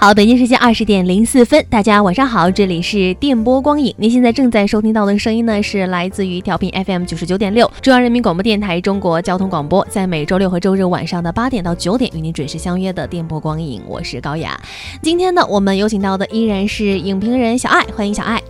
好，北京时间二十点零四分，大家晚上好，这里是电波光影。您现在正在收听到的声音呢，是来自于调频 FM 九十九点六，中央人民广播电台中国交通广播，在每周六和周日晚上的八点到九点与您准时相约的电波光影，我是高雅。今天呢，我们有请到的依然是影评人小爱，欢迎小爱。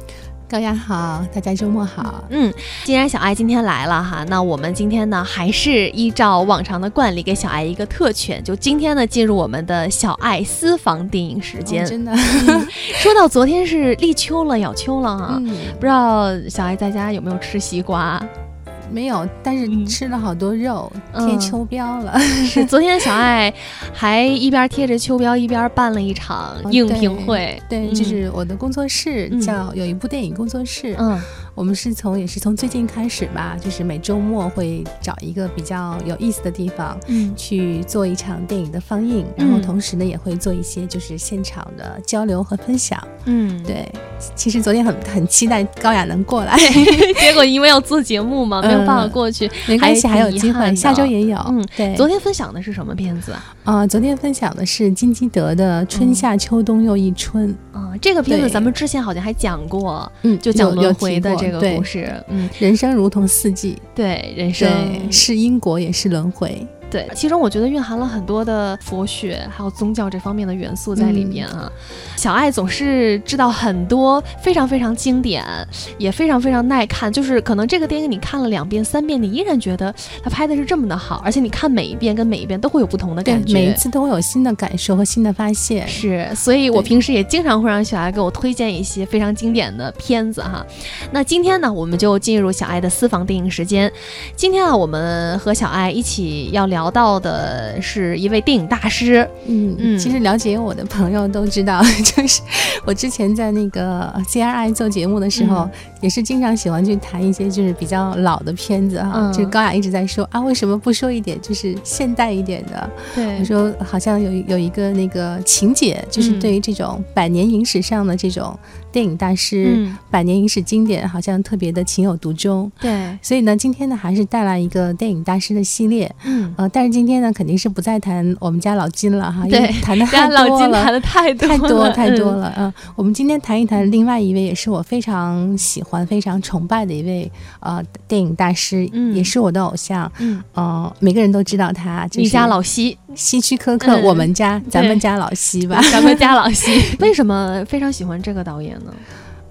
高雅好，大家周末好。嗯，既然小爱今天来了哈，那我们今天呢还是依照往常的惯例，给小爱一个特权，就今天呢进入我们的小爱私房电影时间。真的，说到昨天是立秋了，咬秋了哈，不知道小爱在家有没有吃西瓜？没有，但是吃了好多肉，贴秋膘了。是昨天小爱还一边贴着秋膘，一边办了一场应评会。对，就是我的工作室叫有一部电影工作室。嗯。我们是从也是从最近开始吧，就是每周末会找一个比较有意思的地方，嗯，去做一场电影的放映，然后同时呢也会做一些就是现场的交流和分享，嗯，对。其实昨天很很期待高雅能过来，结果因为要做节目嘛，没有办法过去。没关系，还有机会，下周也有。嗯，对。昨天分享的是什么片子啊？啊，昨天分享的是金基德的《春夏秋冬又一春》。啊，这个片子咱们之前好像还讲过，嗯，就讲轮回的这。这个故事，嗯，人生如同四季，对，人生是因果也是轮回。对，其中我觉得蕴含了很多的佛学还有宗教这方面的元素在里面啊。小爱总是知道很多非常非常经典，也非常非常耐看。就是可能这个电影你看了两遍三遍，你依然觉得他拍的是这么的好，而且你看每一遍跟每一遍都会有不同的感觉，每一次都会有新的感受和新的发现。是，所以我平时也经常会让小爱给我推荐一些非常经典的片子哈。那今天呢，我们就进入小爱的私房电影时间。今天啊，我们和小爱一起要聊。聊到的是一位电影大师，嗯嗯，其实了解我的朋友都知道，就是我之前在那个 CRI 做节目的时候，也是经常喜欢去谈一些就是比较老的片子哈，就是高雅一直在说啊，为什么不说一点就是现代一点的？对，我说好像有有一个那个情节，就是对于这种百年影史上的这种。电影大师，百年影史经典，好像特别的情有独钟。对，所以呢，今天呢，还是带来一个电影大师的系列。嗯，呃，但是今天呢，肯定是不再谈我们家老金了哈，对，谈的 太多了，谈的太多太多太多了。嗯，我们今天谈一谈另外一位，也是我非常喜欢、非常崇拜的一位呃电影大师，也是我的偶像。嗯，呃，每个人都知道他，你家老西，希区柯克，我们家，咱们家老西吧，咱们家老西。为什么非常喜欢这个导演？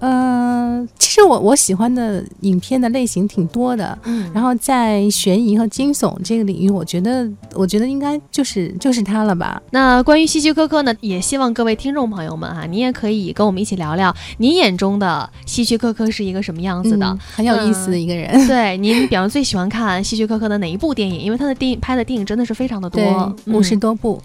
呃，其实我我喜欢的影片的类型挺多的，嗯，然后在悬疑和惊悚这个领域，我觉得我觉得应该就是就是它了吧。那关于希区柯克呢，也希望各位听众朋友们啊，你也可以跟我们一起聊聊，您眼中的希区柯克是一个什么样子的？很有意思的一个人。对，您比方最喜欢看希区柯克的哪一部电影？因为他的电影拍的电影真的是非常的多，五十多部。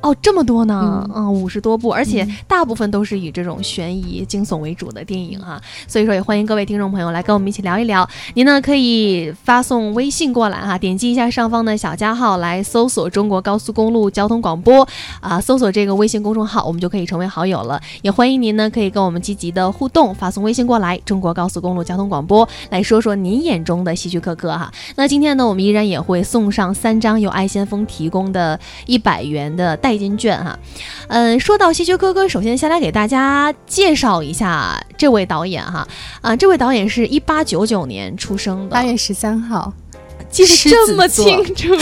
哦，这么多呢，嗯，五十多部，而且大部分都是以这种悬疑、惊悚为主的电影哈，所以说也欢迎各位听众朋友来跟我们一起聊一聊。您呢可以发送微信过来哈，点击一下上方的小加号来搜索“中国高速公路交通广播”，啊，搜索这个微信公众号，我们就可以成为好友了。也欢迎您呢可以跟我们积极的互动，发送微信过来“中国高速公路交通广播”来说说您眼中的希区柯克哈。那今天呢，我们依然也会送上三张由爱先锋提供的一百元的。代金券哈，嗯，说到希区柯克，首先先来给大家介绍一下这位导演哈，啊，这位导演是一八九九年出生的，八月十三号，记得这么清楚。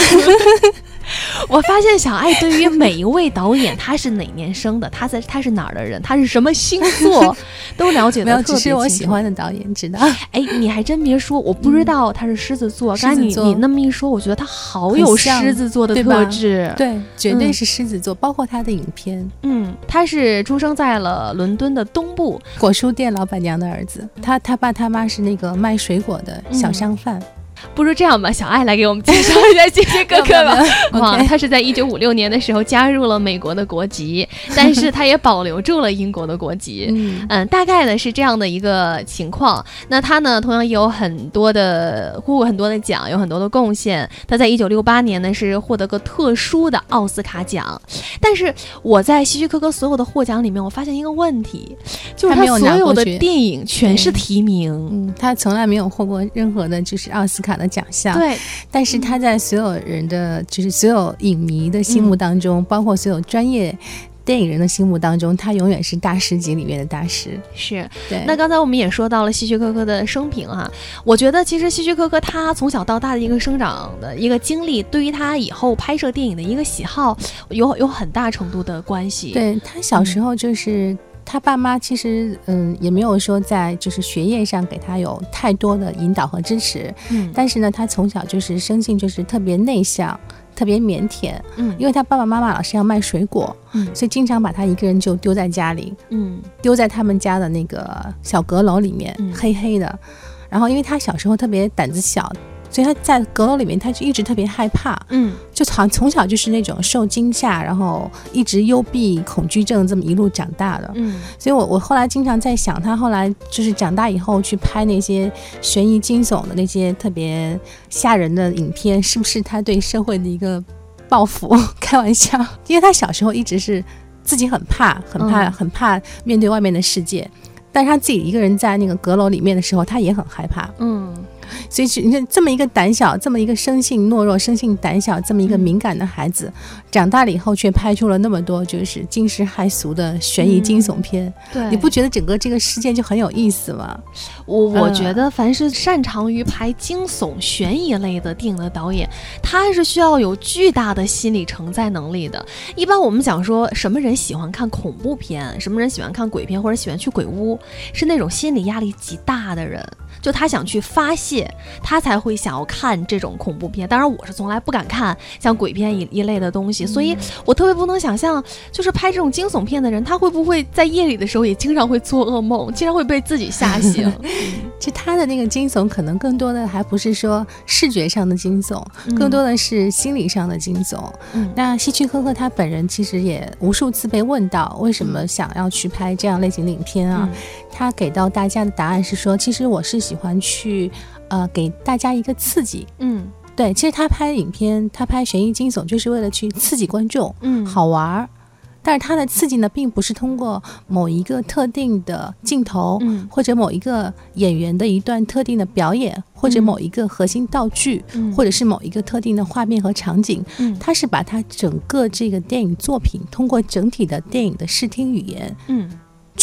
我发现小爱对于每一位导演，他是哪年生的，他在他是哪儿的人，他是什么星座，都了解的特别清楚。只是我喜欢的导演知道。哎，你还真别说，我不知道他是狮子座。刚才你你那么一说，我觉得他好有狮子座的特质。对，绝对是狮子座，包括他的影片。嗯，他是出生在了伦敦的东部，果蔬店老板娘的儿子。他他爸他妈是那个卖水果的小商贩。不如这样吧，小爱来给我们介绍一下希区柯克吧。哇，他是在一九五六年的时候加入了美国的国籍，但是他也保留住了英国的国籍。嗯，大概呢是这样的一个情况。那他呢，同样也有很多的获过很多的奖，有很多的贡献。他在一九六八年呢是获得个特殊的奥斯卡奖。但是我在希区柯克所有的获奖里面，我发现一个问题，就是他所有的电影全是提名，嗯，他从来没有获过任何的就是奥斯卡。卡的奖项，对，但是他在所有人的，就是所有影迷的心目当中，包括所有专业电影人的心目当中，他永远是大师级里面的大师。是，对。那刚才我们也说到了希区柯克的生平哈，我觉得其实希区柯克他从小到大的一个生长的一个经历，对于他以后拍摄电影的一个喜好，有有很大程度的关系。对他小时候就是他爸妈其实嗯也没有说在就是学业上给他有太多的引导和支持，嗯，但是呢他从小就是生性就是特别内向。特别腼腆，嗯，因为他爸爸妈妈老是要卖水果，嗯，所以经常把他一个人就丢在家里，嗯，丢在他们家的那个小阁楼里面，黑黑的，然后因为他小时候特别胆子小。所以他在阁楼里面，他就一直特别害怕，嗯，就好像从小就是那种受惊吓，然后一直幽闭恐惧症这么一路长大的，嗯，所以我我后来经常在想，他后来就是长大以后去拍那些悬疑惊悚的那些特别吓人的影片，是不是他对社会的一个报复？开玩笑，因为他小时候一直是自己很怕，很怕，很怕面对外面的世界，但是他自己一个人在那个阁楼里面的时候，他也很害怕，嗯。所以，你看，这么一个胆小、这么一个生性懦弱、生性胆小、这么一个敏感的孩子，长大了以后却拍出了那么多就是惊世骇俗的悬疑惊悚片。对，你不觉得整个这个事件就很有意思吗？我我觉得，凡是擅长于拍惊悚、悬疑类的电影的导演，他是需要有巨大的心理承载能力的。一般我们讲说，什么人喜欢看恐怖片，什么人喜欢看鬼片，或者喜欢去鬼屋，是那种心理压力极大的人。就他想去发泄，他才会想要看这种恐怖片。当然，我是从来不敢看像鬼片一一类的东西，所以我特别不能想象，就是拍这种惊悚片的人，他会不会在夜里的时候也经常会做噩梦，经常会被自己吓醒。其实他的那个惊悚，可能更多的还不是说视觉上的惊悚，更多的是心理上的惊悚。那希区柯克他本人其实也无数次被问到，为什么想要去拍这样类型的影片啊？他给到大家的答案是说，其实我是喜欢去，呃，给大家一个刺激。嗯，对，其实他拍影片，他拍悬疑惊悚，就是为了去刺激观众，嗯，好玩儿。但是他的刺激呢，并不是通过某一个特定的镜头，嗯，或者某一个演员的一段特定的表演，或者某一个核心道具，嗯，或者是某一个特定的画面和场景，嗯，他是把他整个这个电影作品，通过整体的电影的视听语言，嗯。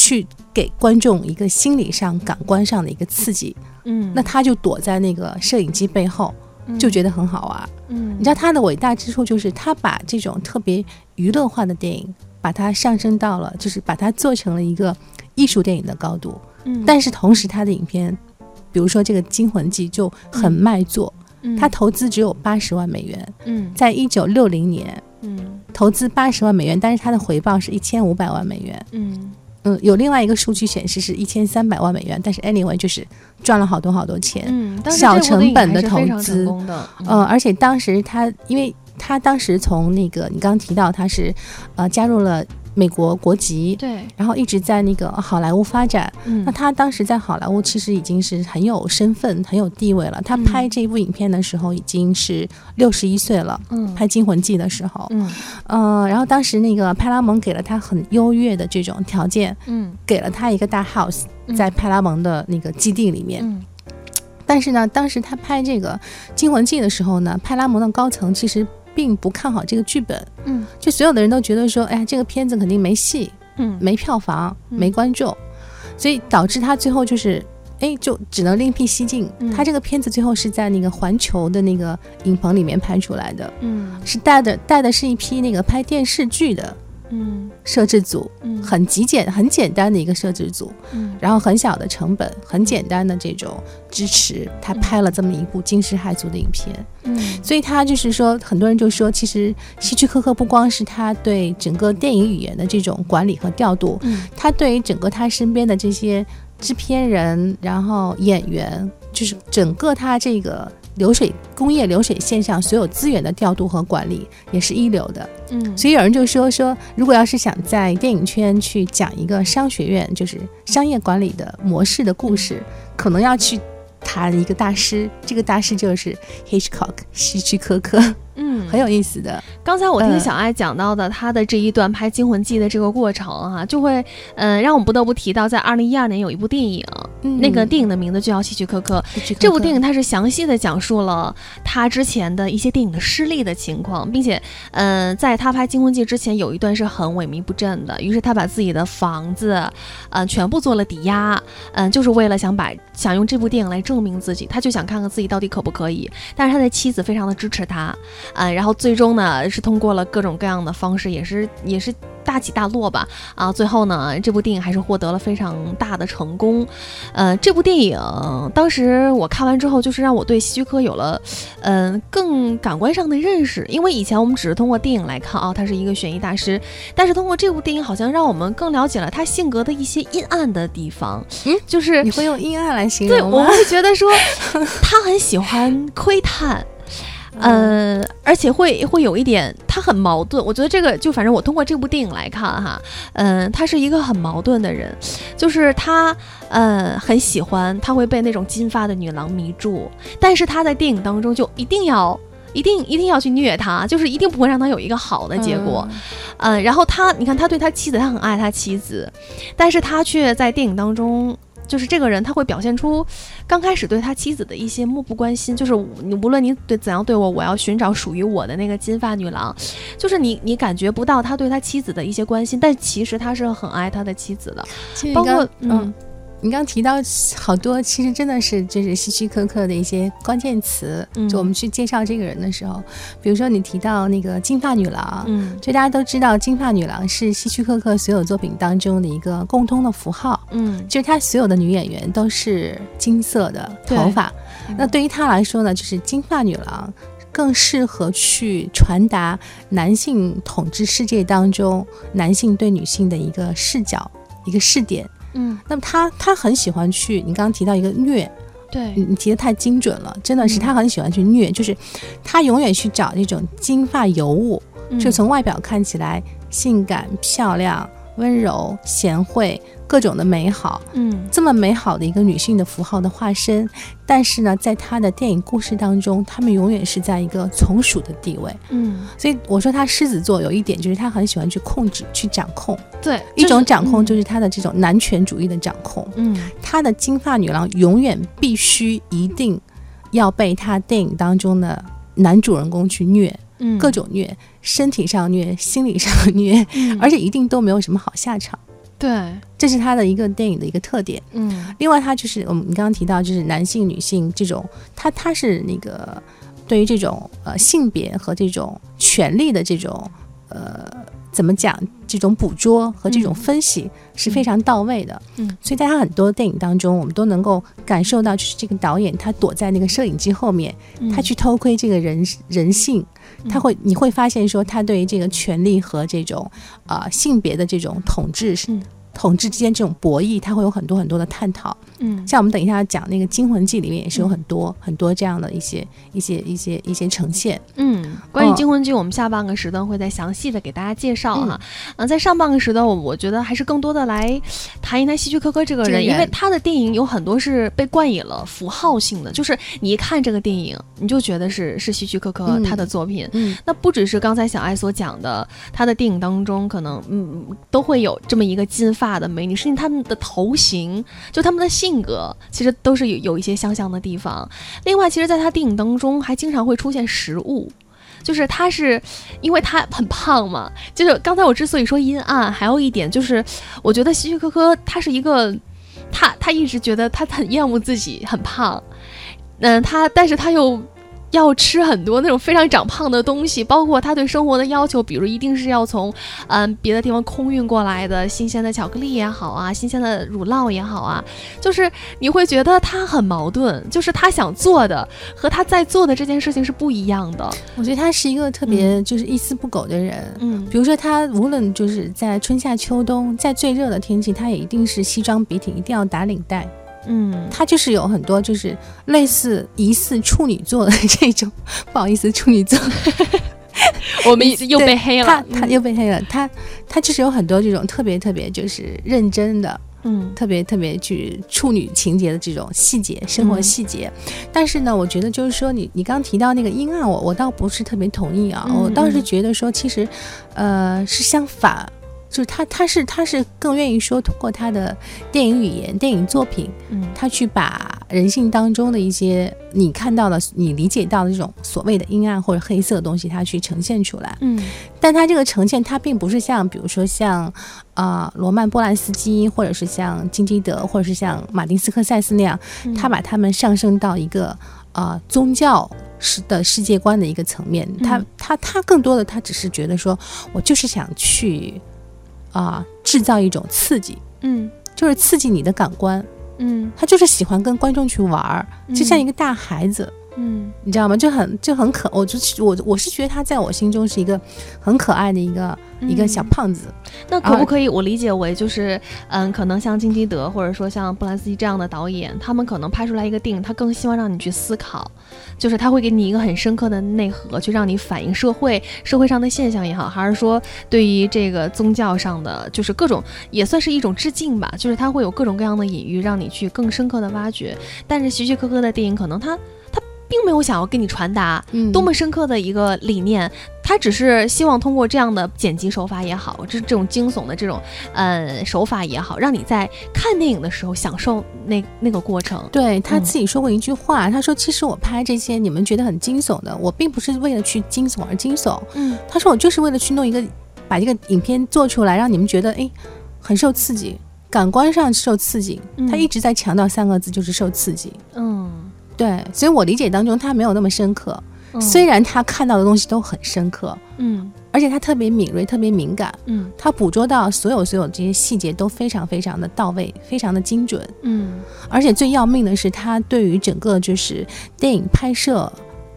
去给观众一个心理上、感官上的一个刺激，嗯，那他就躲在那个摄影机背后，就觉得很好玩，嗯，你知道他的伟大之处就是他把这种特别娱乐化的电影，把它上升到了，就是把它做成了一个艺术电影的高度，嗯，但是同时他的影片，比如说这个《惊魂记》就很卖座，嗯，他投资只有八十万美元，嗯，在一九六零年，嗯，投资八十万美元，但是他的回报是一千五百万美元，嗯。嗯，有另外一个数据显示是一千三百万美元，但是 anyway 就是赚了好多好多钱，嗯，小成本的投资，嗯，而且当时他，因为他当时从那个你刚刚提到他是，呃，加入了。美国国籍，对，然后一直在那个好莱坞发展。那他当时在好莱坞其实已经是很有身份、很有地位了。他拍这部影片的时候已经是六十一岁了。嗯，拍《惊魂记》的时候，嗯，呃，然后当时那个派拉蒙给了他很优越的这种条件，嗯，给了他一个大 house 在派拉蒙的那个基地里面。嗯，但是呢，当时他拍这个《惊魂记》的时候呢，派拉蒙的高层其实。并不看好这个剧本，嗯，就所有的人都觉得说，哎呀，这个片子肯定没戏，嗯，没票房，没观众，所以导致他最后就是，哎，就只能另辟蹊径。他这个片子最后是在那个环球的那个影棚里面拍出来的，嗯，是带的带的是一批那个拍电视剧的。嗯，摄制组，嗯，很极简、很简单的一个摄制组，嗯，然后很小的成本，很简单的这种支持，他拍了这么一部惊世骇俗的影片，嗯，所以他就是说，很多人就说，其实希区柯克不光是他对整个电影语言的这种管理和调度，嗯，他对于整个他身边的这些制片人，然后演员，就是整个他这个。流水工业流水线上所有资源的调度和管理也是一流的，嗯，所以有人就说说，如果要是想在电影圈去讲一个商学院，就是商业管理的模式的故事，可能要去谈一个大师，这个大师就是 Hitchcock 希区柯克，嗯，很有意思的。刚才我听小爱讲到的他的这一段拍《惊魂记》的这个过程哈，就会嗯让我们不得不提到，在二零一二年有一部电影那个电影的名字就叫《希区柯克》。这部电影它是详细的讲述了他之前的一些电影的失利的情况，并且，嗯，在他拍《惊魂记》之前，有一段是很萎靡不振的。于是他把自己的房子，嗯，全部做了抵押，嗯，就是为了想把想用这部电影来证明自己，他就想看看自己到底可不可以。但是他的妻子非常的支持他，嗯，然后最终呢是通过了各种各样的方式，也是也是。大起大落吧，啊，最后呢，这部电影还是获得了非常大的成功。呃，这部电影当时我看完之后，就是让我对希区柯有了，嗯，更感官上的认识。因为以前我们只是通过电影来看啊，他是一个悬疑大师，但是通过这部电影，好像让我们更了解了他性格的一些阴暗的地方。嗯，就是你会用阴暗来形容对，我会觉得说 他很喜欢窥探。呃，而且会会有一点，他很矛盾。我觉得这个就反正我通过这部电影来看哈，嗯，他是一个很矛盾的人，就是他呃很喜欢，他会被那种金发的女郎迷住，但是他在电影当中就一定要一定一定要去虐他，就是一定不会让他有一个好的结果。嗯，然后他你看他对他妻子，他很爱他妻子，但是他却在电影当中。就是这个人，他会表现出刚开始对他妻子的一些漠不关心。就是你无论你对怎样对我，我要寻找属于我的那个金发女郎。就是你，你感觉不到他对他妻子的一些关心，但其实他是很爱他的妻子的，包括嗯。你刚提到好多，其实真的是就是希区柯克的一些关键词。就我们去介绍这个人的时候，比如说你提到那个金发女郎，嗯，就大家都知道金发女郎是希区柯克所有作品当中的一个共通的符号，嗯，就是他所有的女演员都是金色的头发。那对于他来说呢，就是金发女郎更适合去传达男性统治世界当中男性对女性的一个视角、一个视点。嗯，那么他他很喜欢去，你刚刚提到一个虐，对，你你提的太精准了，真的是他很喜欢去虐，就是他永远去找那种金发尤物，就从外表看起来性感漂亮。温柔贤惠，各种的美好，嗯，这么美好的一个女性的符号的化身，但是呢，在她的电影故事当中，她们永远是在一个从属的地位，嗯，所以我说她狮子座有一点就是她很喜欢去控制、去掌控，对，一种掌控就是她的这种男权主义的掌控，嗯，她的金发女郎永远必须一定要被她电影当中的男主人公去虐。各种虐，身体上虐，心理上虐，而且一定都没有什么好下场。对，这是他的一个电影的一个特点。嗯，另外他就是我们你刚刚提到，就是男性、女性这种，他他是那个对于这种呃性别和这种权利的这种呃。怎么讲？这种捕捉和这种分析是非常到位的。嗯，所以在他很多电影当中，我们都能够感受到，就是这个导演他躲在那个摄影机后面，他去偷窥这个人人性，他会你会发现说，他对于这个权力和这种啊性别的这种统治是。统治之间这种博弈，它会有很多很多的探讨。嗯，像我们等一下讲那个《惊魂记》里面也是有很多很多这样的一些一些一些一些呈现。嗯，关于《惊魂记》，我们下半个时段会再详细的给大家介绍哈。嗯，在上半个时段，我我觉得还是更多的来谈一谈希区柯克这个人，因为他的电影有很多是被冠以了符号性的，就是你一看这个电影，你就觉得是是希区柯克他的作品。嗯，那不只是刚才小爱所讲的，他的电影当中可能嗯都会有这么一个金发。发的美女，甚至他们的头型，就他们的性格，其实都是有有一些相像的地方。另外，其实，在他电影当中，还经常会出现食物，就是他是因为他很胖嘛。就是刚才我之所以说阴暗，还有一点就是，我觉得希区柯克他是一个，他他一直觉得他很厌恶自己很胖，嗯，他但是他又。要吃很多那种非常长胖的东西，包括他对生活的要求，比如一定是要从嗯别的地方空运过来的新鲜的巧克力也好啊，新鲜的乳酪也好啊，就是你会觉得他很矛盾，就是他想做的和他在做的这件事情是不一样的。我觉得他是一个特别就是一丝不苟的人，嗯，比如说他无论就是在春夏秋冬，在最热的天气，他也一定是西装笔挺，一定要打领带。嗯，他就是有很多就是类似疑似处女座的这种，不好意思，处女座，我们又被黑了，他他又被黑了，他他就是有很多这种特别特别就是认真的，嗯，特别特别去处女情节的这种细节，生活细节。但是呢，我觉得就是说，你你刚提到那个阴暗，我我倒不是特别同意啊，我倒是觉得说，其实，呃，是相反。就是他，他是他是更愿意说通过他的电影语言、电影作品，嗯，他去把人性当中的一些你看到的、你理解到的这种所谓的阴暗或者黑色的东西，他去呈现出来，嗯，但他这个呈现，他并不是像比如说像啊罗曼波兰斯基，或者是像金基德，或者是像马丁斯科塞斯那样，他把他们上升到一个啊宗教。是的世界观的一个层面，他他他更多的他只是觉得说，我就是想去啊制造一种刺激，嗯，就是刺激你的感官，嗯，他就是喜欢跟观众去玩儿，就像一个大孩子。嗯，你知道吗？就很就很可，我就我我是觉得他在我心中是一个很可爱的一个一个小胖子。那可不可以我理解为就是，嗯，可能像金基德或者说像布兰斯基这样的导演，他们可能拍出来一个电影，他更希望让你去思考，就是他会给你一个很深刻的内核，去让你反映社会社会上的现象也好，还是说对于这个宗教上的，就是各种也算是一种致敬吧，就是他会有各种各样的隐喻，让你去更深刻的挖掘。但是时时刻刻的电影可能他。并没有想要跟你传达多么深刻的一个理念，他只是希望通过这样的剪辑手法也好，这这种惊悚的这种呃手法也好，让你在看电影的时候享受那那个过程。对他自己说过一句话，他说：“其实我拍这些你们觉得很惊悚的，我并不是为了去惊悚而惊悚。”嗯，他说：“我就是为了去弄一个把这个影片做出来，让你们觉得哎很受刺激，感官上受刺激。”他一直在强调三个字，就是受刺激。嗯。对，所以我理解当中他没有那么深刻，虽然他看到的东西都很深刻，嗯，而且他特别敏锐，特别敏感，嗯，他捕捉到所有所有这些细节都非常非常的到位，非常的精准，嗯，而且最要命的是他对于整个就是电影拍摄。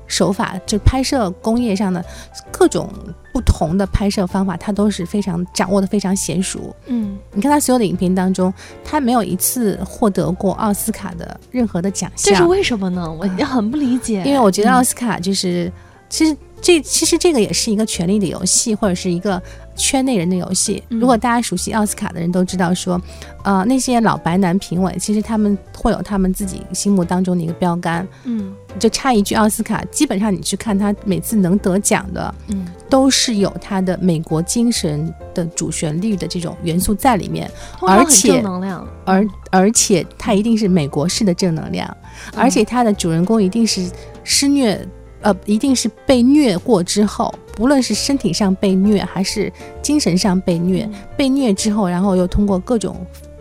手法就拍摄工业上的各种不同的拍摄方法，他都是非常掌握的非常娴熟。嗯，你看他所有的影片当中，他没有一次获得过奥斯卡的任何的奖项。这是为什么呢？我也很不理解。因为我觉得奥斯卡就是，其实这其实这个也是一个权力的游戏，或者是一个。圈内人的游戏，如果大家熟悉奥斯卡的人都知道，说，呃，那些老白男评委，其实他们会有他们自己心目当中的一个标杆，嗯，就差一句奥斯卡，基本上你去看他每次能得奖的，嗯，都是有他的美国精神的主旋律的这种元素在里面，而且正能量，而而且他一定是美国式的正能量，而且他的主人公一定是施虐。呃，一定是被虐过之后，不论是身体上被虐，还是精神上被虐，被虐之后，然后又通过各种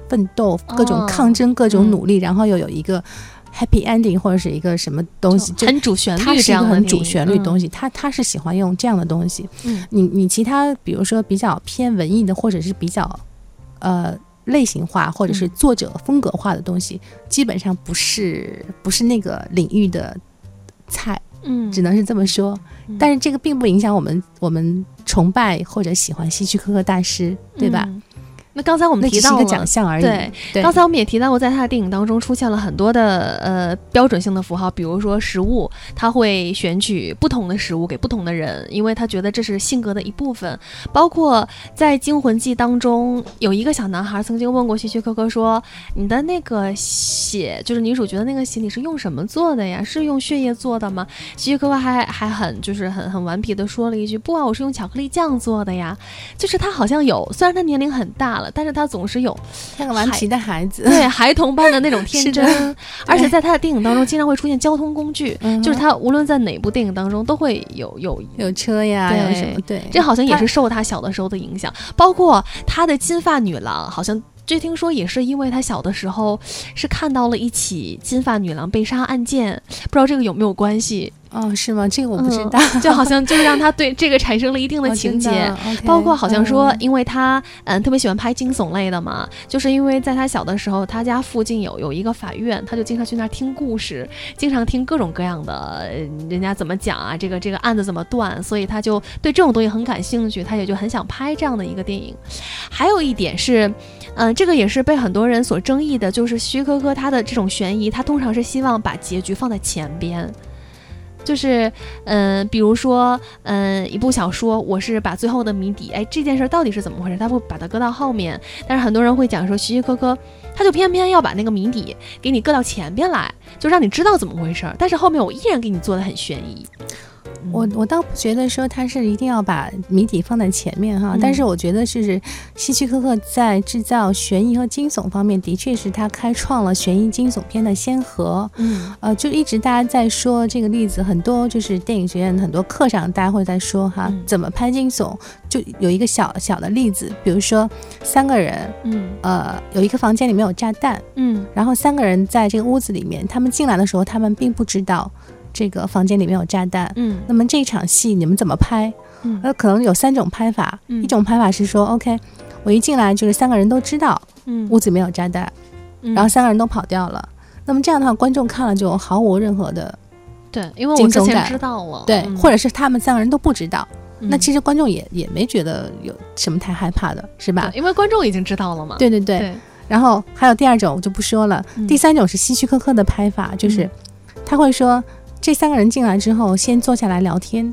奋斗、各种抗争、各种努力，然后又有一个 happy ending 或者是一个什么东西，很主旋律，它是一个很主旋律东西。他他是喜欢用这样的东西。你你其他比如说比较偏文艺的，或者是比较呃类型化，或者是作者风格化的东西，基本上不是不是那个领域的菜。嗯，只能是这么说，但是这个并不影响我们，我们崇拜或者喜欢希区柯克大师，对吧？那刚才我们提到了奖项而已。对，刚才我们也提到过，在他的电影当中出现了很多的呃标准性的符号，比如说食物，他会选取不同的食物给不同的人，因为他觉得这是性格的一部分。包括在《惊魂记》当中，有一个小男孩曾经问过希区柯克说：“你的那个血，就是女主角的那个血，你是用什么做的呀？是用血液做的吗？”希区柯克还还很就是很很顽皮的说了一句：“不啊，我是用巧克力酱做的呀。”就是他好像有，虽然他年龄很大了。但是他总是有像个顽皮的孩子，对孩童般的那种天 真，而且在他的电影当中经常会出现交通工具，就是他无论在哪部电影当中都会有有有车呀，有什么对，这好像也是受他小的时候的影响，包括他的金发女郎，好像这听说也是因为他小的时候是看到了一起金发女郎被杀案件，不知道这个有没有关系。哦，是吗？这个我不知道，就好像就是让他对 这个产生了一定的情节，包括好像说，因为他嗯特别喜欢拍惊悚类的嘛，就是因为在他小的时候，他家附近有有一个法院，他就经常去那儿听故事，经常听各种各样的人家怎么讲啊，这个这个案子怎么断，所以他就对这种东西很感兴趣，他也就很想拍这样的一个电影。还有一点是，嗯，这个也是被很多人所争议的，就是徐科科他的这种悬疑，他通常是希望把结局放在前边。就是，嗯，比如说，嗯，一部小说，我是把最后的谜底，哎，这件事到底是怎么回事？他会把它搁到后面，但是很多人会讲说，时时刻刻，他就偏偏要把那个谜底给你搁到前边来，就让你知道怎么回事，但是后面我依然给你做的很悬疑。我我倒不觉得说他是一定要把谜底放在前面哈，但是我觉得是希区柯克在制造悬疑和惊悚方面，的确是他开创了悬疑惊悚片的先河。嗯，呃，就一直大家在说这个例子，很多就是电影学院很多课上大家会在说哈，怎么拍惊悚，就有一个小小的例子，比如说三个人，嗯，呃，有一个房间里面有炸弹，嗯，然后三个人在这个屋子里面，他们进来的时候，他们并不知道。这个房间里面有炸弹，嗯，那么这场戏你们怎么拍？嗯，呃，可能有三种拍法，一种拍法是说，OK，我一进来就是三个人都知道，嗯，屋子里面有炸弹，然后三个人都跑掉了，那么这样的话，观众看了就毫无任何的，对，因为我之前知道了，对，或者是他们三个人都不知道，那其实观众也也没觉得有什么太害怕的，是吧？因为观众已经知道了嘛。对对对。然后还有第二种，我就不说了。第三种是希区柯克的拍法，就是他会说。这三个人进来之后，先坐下来聊天，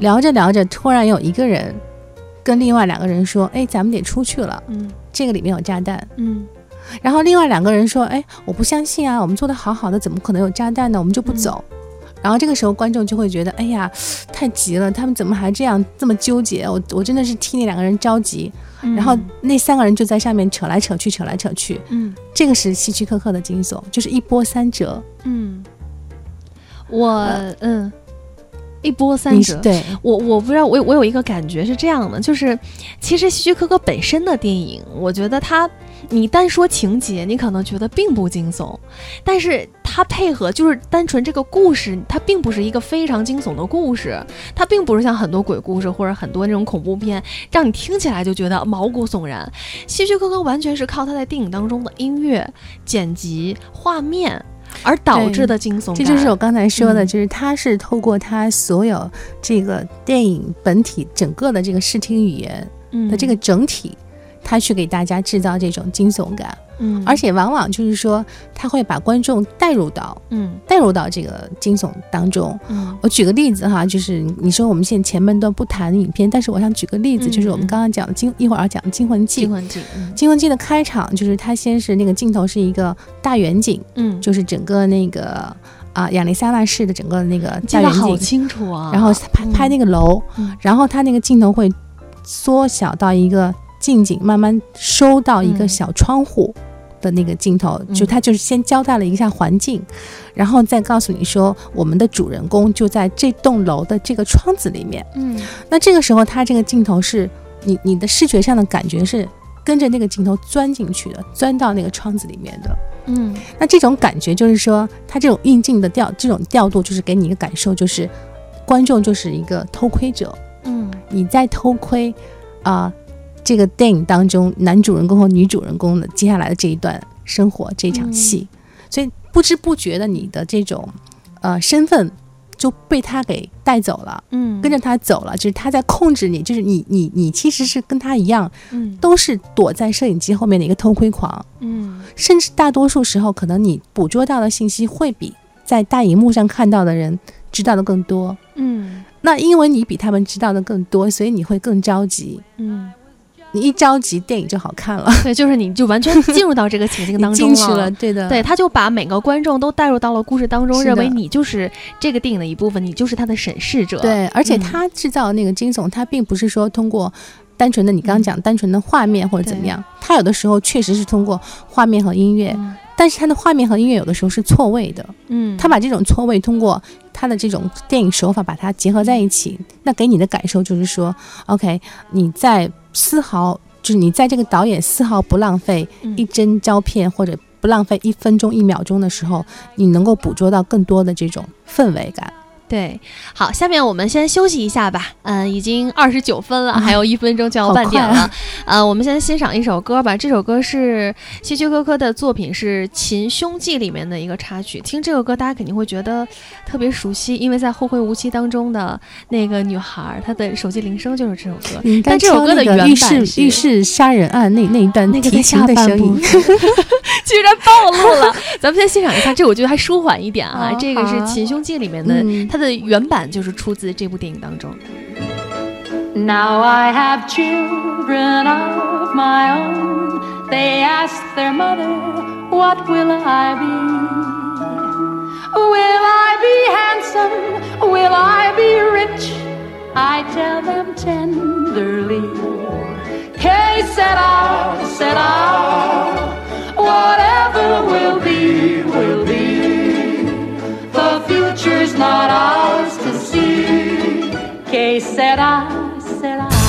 聊着聊着，突然有一个人跟另外两个人说：“哎，咱们得出去了。”嗯，这个里面有炸弹。嗯，然后另外两个人说：“哎，我不相信啊，我们做的好好的，怎么可能有炸弹呢？我们就不走。”然后这个时候观众就会觉得：“哎呀，太急了，他们怎么还这样这么纠结？我我真的是替那两个人着急。”然后那三个人就在上面扯来扯去，扯来扯去。嗯，这个是希区柯克的惊悚，就是一波三折。嗯。我嗯，一波三折。对我，我不知道，我我有一个感觉是这样的，就是其实希区柯克本身的电影，我觉得他，你单说情节，你可能觉得并不惊悚，但是他配合就是单纯这个故事，它并不是一个非常惊悚的故事，它并不是像很多鬼故事或者很多那种恐怖片，让你听起来就觉得毛骨悚然。希区柯克完全是靠他在电影当中的音乐、剪辑、画面。而导致的惊悚，这就是我刚才说的，就是他是透过他所有这个电影本体整个的这个视听语言的这个整体，他去给大家制造这种惊悚感。嗯，而且往往就是说，他会把观众带入到，嗯，带入到这个惊悚当中。嗯，我举个例子哈，就是你说我们现在前半段不谈影片，但是我想举个例子，就是我们刚刚讲的惊，一会儿要讲《惊魂记》。惊魂记，惊魂记的开场就是他先是那个镜头是一个大远景，嗯，就是整个那个啊亚历山大市的整个那个大远景，好清楚啊。然后拍拍那个楼，然后他那个镜头会缩小到一个近景，慢慢收到一个小窗户。的那个镜头，就他就是先交代了一下环境，然后再告诉你说，我们的主人公就在这栋楼的这个窗子里面。嗯，那这个时候他这个镜头是你你的视觉上的感觉是跟着那个镜头钻进去的，钻到那个窗子里面的。嗯，那这种感觉就是说，他这种运镜的调，这种调度就是给你一个感受，就是观众就是一个偷窥者。嗯，你在偷窥啊。这个电影当中，男主人公和女主人公的接下来的这一段生活，这场戏，所以不知不觉的，你的这种呃身份就被他给带走了，嗯，跟着他走了，就是他在控制你，就是你你你其实是跟他一样，嗯，都是躲在摄影机后面的一个偷窥狂，嗯，甚至大多数时候，可能你捕捉到的信息会比在大荧幕上看到的人知道的更多，嗯，那因为你比他们知道的更多，所以你会更着急，嗯。你一着急，电影就好看了。对，就是你就完全进入到这个情境当中了。对的，对，他就把每个观众都带入到了故事当中，认为你就是这个电影的一部分，你就是他的审视者。对，而且他制造那个惊悚，他并不是说通过单纯的你刚刚讲单纯的画面或者怎么样，他有的时候确实是通过画面和音乐，但是他的画面和音乐有的时候是错位的。嗯，他把这种错位通过他的这种电影手法把它结合在一起，那给你的感受就是说，OK，你在。丝毫就是你在这个导演丝毫不浪费一帧胶片或者不浪费一分钟一秒钟的时候，你能够捕捉到更多的这种氛围感。对，好，下面我们先休息一下吧。嗯，已经二十九分了，还有一分钟就要半点了。呃，我们先欣赏一首歌吧。这首歌是希区柯克的作品，是《秦凶记》里面的一个插曲。听这个歌，大家肯定会觉得特别熟悉，因为在《后会无期》当中的那个女孩，她的手机铃声就是这首歌。但这首歌的原版是浴室杀人案那那一段那个提琴的声音，居然暴露了。咱们先欣赏一下，这我觉得还舒缓一点啊。这个是《秦凶记》里面的它。的原版就是出自这部电影当中。Now I have children of my own. They ask their mother, What will I be? Will I be handsome? Will I be rich? I tell them tenderly. Que sera, sera. Whatever will be, will be. not ours to see. Que será, será.